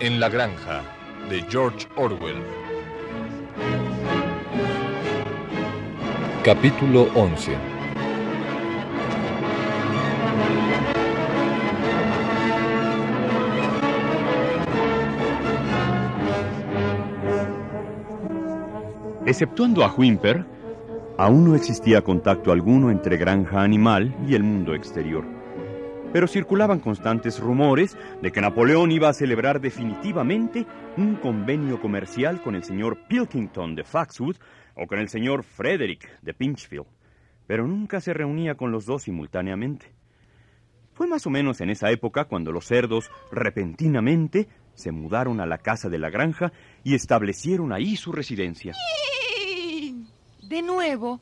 En la granja de George Orwell. Capítulo 11 Exceptuando a Whymper, aún no existía contacto alguno entre granja animal y el mundo exterior. Pero circulaban constantes rumores de que Napoleón iba a celebrar definitivamente un convenio comercial con el señor Pilkington de Foxwood o con el señor Frederick de Pinchfield. Pero nunca se reunía con los dos simultáneamente. Fue más o menos en esa época cuando los cerdos repentinamente se mudaron a la casa de la granja y establecieron ahí su residencia. De nuevo,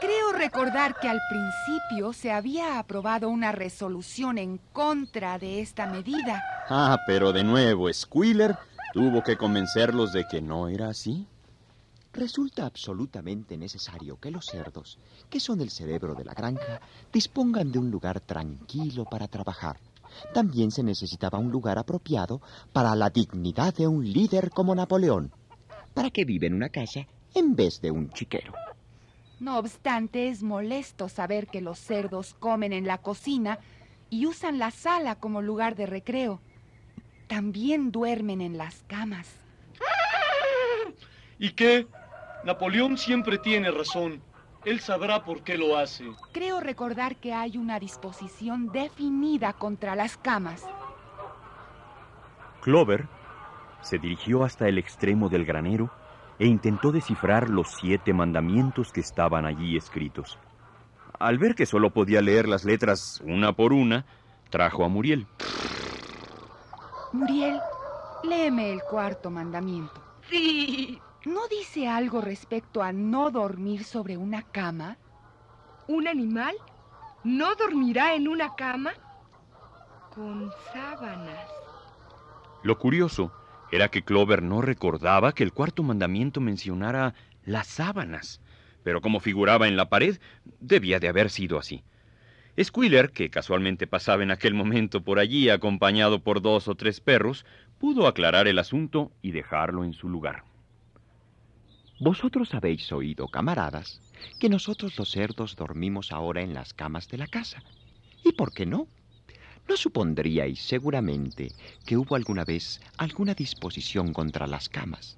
creo recordar que al principio se había aprobado una resolución en contra de esta medida. Ah, pero de nuevo, Squealer tuvo que convencerlos de que no era así. Resulta absolutamente necesario que los cerdos, que son el cerebro de la granja, dispongan de un lugar tranquilo para trabajar. También se necesitaba un lugar apropiado para la dignidad de un líder como Napoleón, para que vive en una casa en vez de un chiquero. No obstante, es molesto saber que los cerdos comen en la cocina y usan la sala como lugar de recreo. También duermen en las camas. ¿Y qué? Napoleón siempre tiene razón. Él sabrá por qué lo hace. Creo recordar que hay una disposición definida contra las camas. Clover se dirigió hasta el extremo del granero e intentó descifrar los siete mandamientos que estaban allí escritos. Al ver que solo podía leer las letras una por una, trajo a Muriel. Muriel, léeme el cuarto mandamiento. Sí. ¿No dice algo respecto a no dormir sobre una cama? ¿Un animal no dormirá en una cama con sábanas? Lo curioso era que Clover no recordaba que el cuarto mandamiento mencionara las sábanas, pero como figuraba en la pared, debía de haber sido así. Squealer, que casualmente pasaba en aquel momento por allí acompañado por dos o tres perros, pudo aclarar el asunto y dejarlo en su lugar. Vosotros habéis oído, camaradas, que nosotros los cerdos dormimos ahora en las camas de la casa. ¿Y por qué no? ¿No supondríais seguramente que hubo alguna vez alguna disposición contra las camas?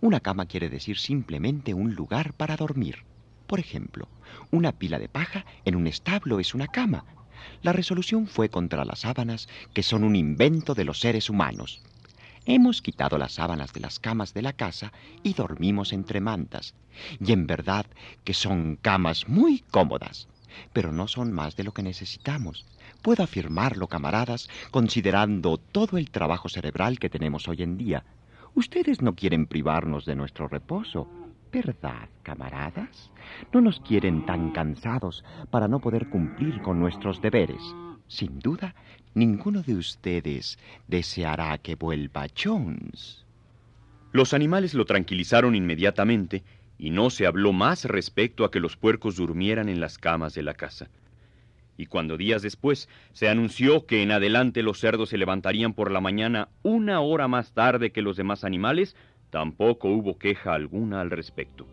Una cama quiere decir simplemente un lugar para dormir. Por ejemplo, una pila de paja en un establo es una cama. La resolución fue contra las sábanas, que son un invento de los seres humanos. Hemos quitado las sábanas de las camas de la casa y dormimos entre mantas. Y en verdad que son camas muy cómodas, pero no son más de lo que necesitamos. Puedo afirmarlo, camaradas, considerando todo el trabajo cerebral que tenemos hoy en día. Ustedes no quieren privarnos de nuestro reposo, ¿verdad, camaradas? No nos quieren tan cansados para no poder cumplir con nuestros deberes. Sin duda, ninguno de ustedes deseará que vuelva Jones. Los animales lo tranquilizaron inmediatamente y no se habló más respecto a que los puercos durmieran en las camas de la casa y cuando días después se anunció que en adelante los cerdos se levantarían por la mañana una hora más tarde que los demás animales, tampoco hubo queja alguna al respecto.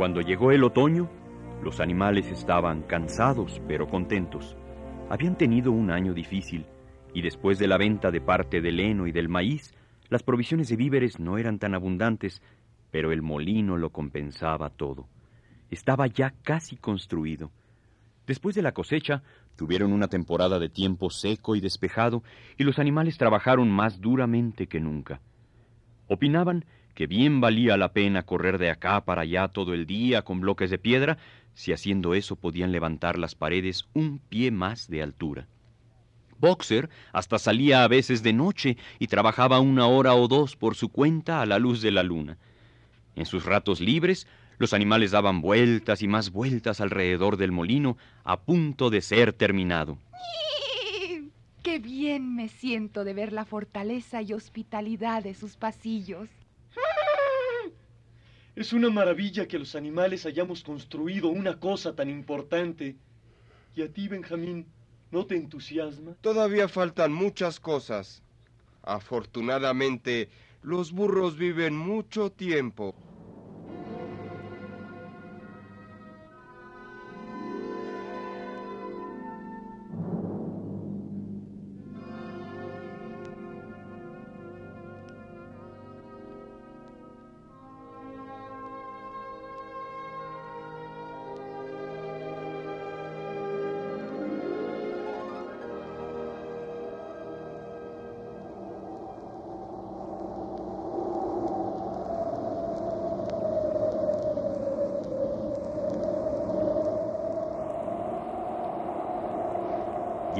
Cuando llegó el otoño, los animales estaban cansados pero contentos. Habían tenido un año difícil y después de la venta de parte del heno y del maíz, las provisiones de víveres no eran tan abundantes, pero el molino lo compensaba todo. Estaba ya casi construido. Después de la cosecha, tuvieron una temporada de tiempo seco y despejado, y los animales trabajaron más duramente que nunca. Opinaban que bien valía la pena correr de acá para allá todo el día con bloques de piedra, si haciendo eso podían levantar las paredes un pie más de altura. Boxer hasta salía a veces de noche y trabajaba una hora o dos por su cuenta a la luz de la luna. En sus ratos libres, los animales daban vueltas y más vueltas alrededor del molino a punto de ser terminado. ¡Qué bien me siento de ver la fortaleza y hospitalidad de sus pasillos! Es una maravilla que los animales hayamos construido una cosa tan importante. ¿Y a ti, Benjamín, no te entusiasma? Todavía faltan muchas cosas. Afortunadamente, los burros viven mucho tiempo.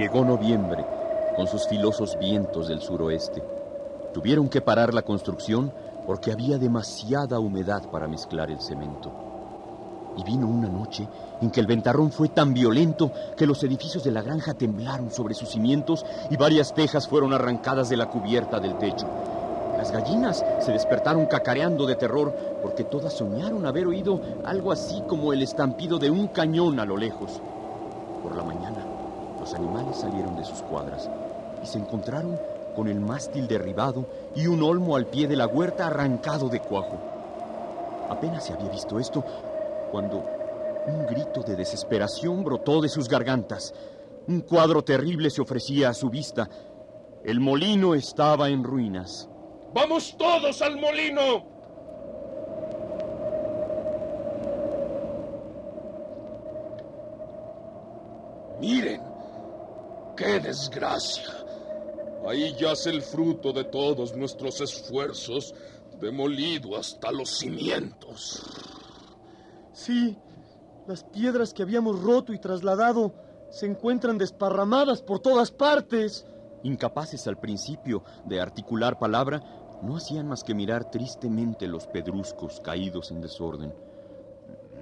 Llegó noviembre, con sus filosos vientos del suroeste. Tuvieron que parar la construcción porque había demasiada humedad para mezclar el cemento. Y vino una noche en que el ventarrón fue tan violento que los edificios de la granja temblaron sobre sus cimientos y varias tejas fueron arrancadas de la cubierta del techo. Las gallinas se despertaron cacareando de terror porque todas soñaron haber oído algo así como el estampido de un cañón a lo lejos. Por la mañana, los animales salieron de sus cuadras y se encontraron con el mástil derribado y un olmo al pie de la huerta arrancado de cuajo. Apenas se había visto esto cuando un grito de desesperación brotó de sus gargantas. Un cuadro terrible se ofrecía a su vista. El molino estaba en ruinas. ¡Vamos todos al molino! Miren, qué desgracia. Ahí yace el fruto de todos nuestros esfuerzos, demolido hasta los cimientos. Sí, las piedras que habíamos roto y trasladado se encuentran desparramadas por todas partes. Incapaces al principio de articular palabra, no hacían más que mirar tristemente los pedruscos caídos en desorden.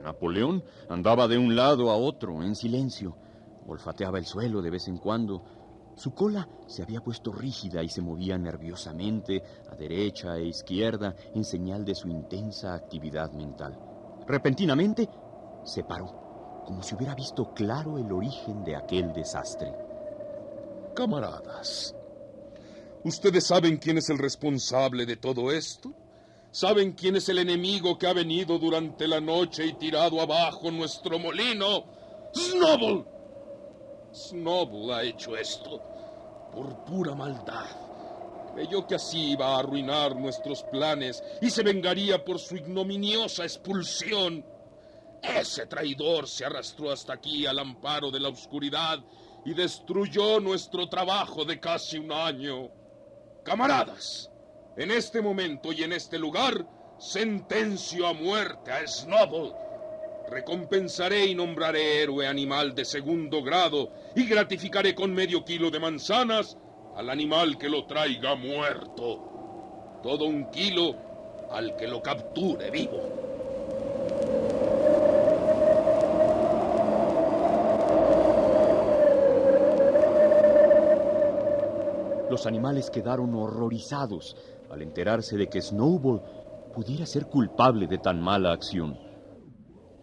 Napoleón andaba de un lado a otro, en silencio. Olfateaba el suelo de vez en cuando. Su cola se había puesto rígida y se movía nerviosamente a derecha e izquierda en señal de su intensa actividad mental. Repentinamente se paró, como si hubiera visto claro el origen de aquel desastre. Camaradas, ¿ustedes saben quién es el responsable de todo esto? ¿Saben quién es el enemigo que ha venido durante la noche y tirado abajo nuestro molino? ¡Snowball! Snowball ha hecho esto por pura maldad. Creyó que así iba a arruinar nuestros planes y se vengaría por su ignominiosa expulsión. Ese traidor se arrastró hasta aquí al amparo de la oscuridad y destruyó nuestro trabajo de casi un año. Camaradas, en este momento y en este lugar, sentencio a muerte a Snowball. Recompensaré y nombraré héroe animal de segundo grado y gratificaré con medio kilo de manzanas al animal que lo traiga muerto. Todo un kilo al que lo capture vivo. Los animales quedaron horrorizados al enterarse de que Snowball pudiera ser culpable de tan mala acción.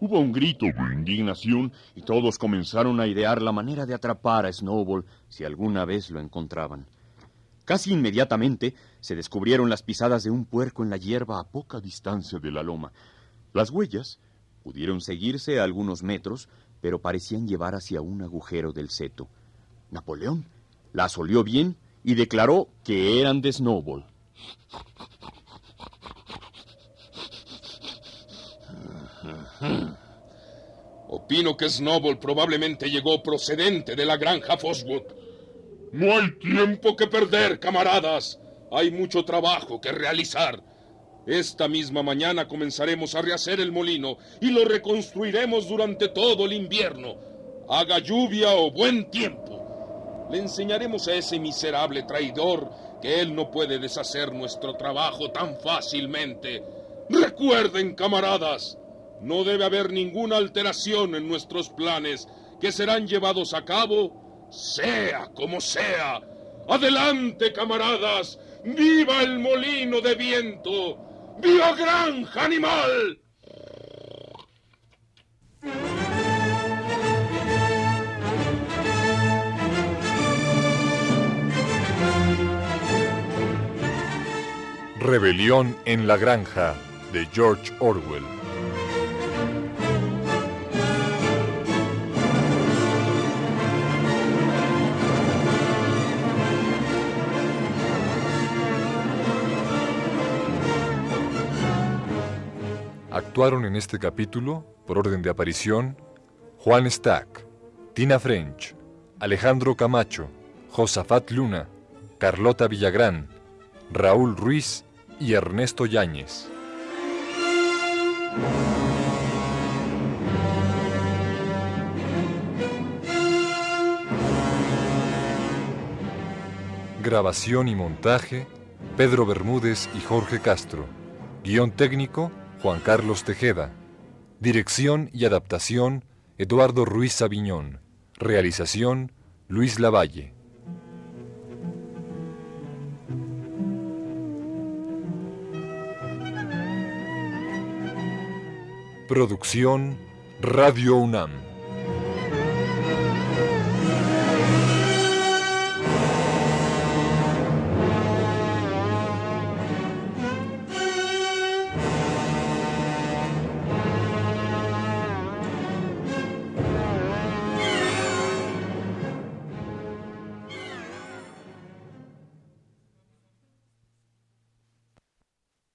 Hubo un grito de indignación y todos comenzaron a idear la manera de atrapar a Snowball si alguna vez lo encontraban. Casi inmediatamente se descubrieron las pisadas de un puerco en la hierba a poca distancia de la loma. Las huellas pudieron seguirse a algunos metros, pero parecían llevar hacia un agujero del seto. Napoleón las olió bien y declaró que eran de Snowball. Opino que Snowball probablemente llegó procedente de la granja Foswood. No hay tiempo que perder, camaradas. Hay mucho trabajo que realizar. Esta misma mañana comenzaremos a rehacer el molino y lo reconstruiremos durante todo el invierno, haga lluvia o buen tiempo. Le enseñaremos a ese miserable traidor que él no puede deshacer nuestro trabajo tan fácilmente. Recuerden, camaradas, no debe haber ninguna alteración en nuestros planes que serán llevados a cabo, sea como sea. Adelante, camaradas. ¡Viva el molino de viento! ¡Viva Granja Animal! Rebelión en la Granja de George Orwell. Actuaron en este capítulo, por orden de aparición, Juan Stack, Tina French, Alejandro Camacho, Josafat Luna, Carlota Villagrán, Raúl Ruiz y Ernesto Yáñez. Grabación y montaje, Pedro Bermúdez y Jorge Castro. Guión técnico, Juan Carlos Tejeda. Dirección y adaptación, Eduardo Ruiz Aviñón. Realización, Luis Lavalle. Producción Radio UNAM.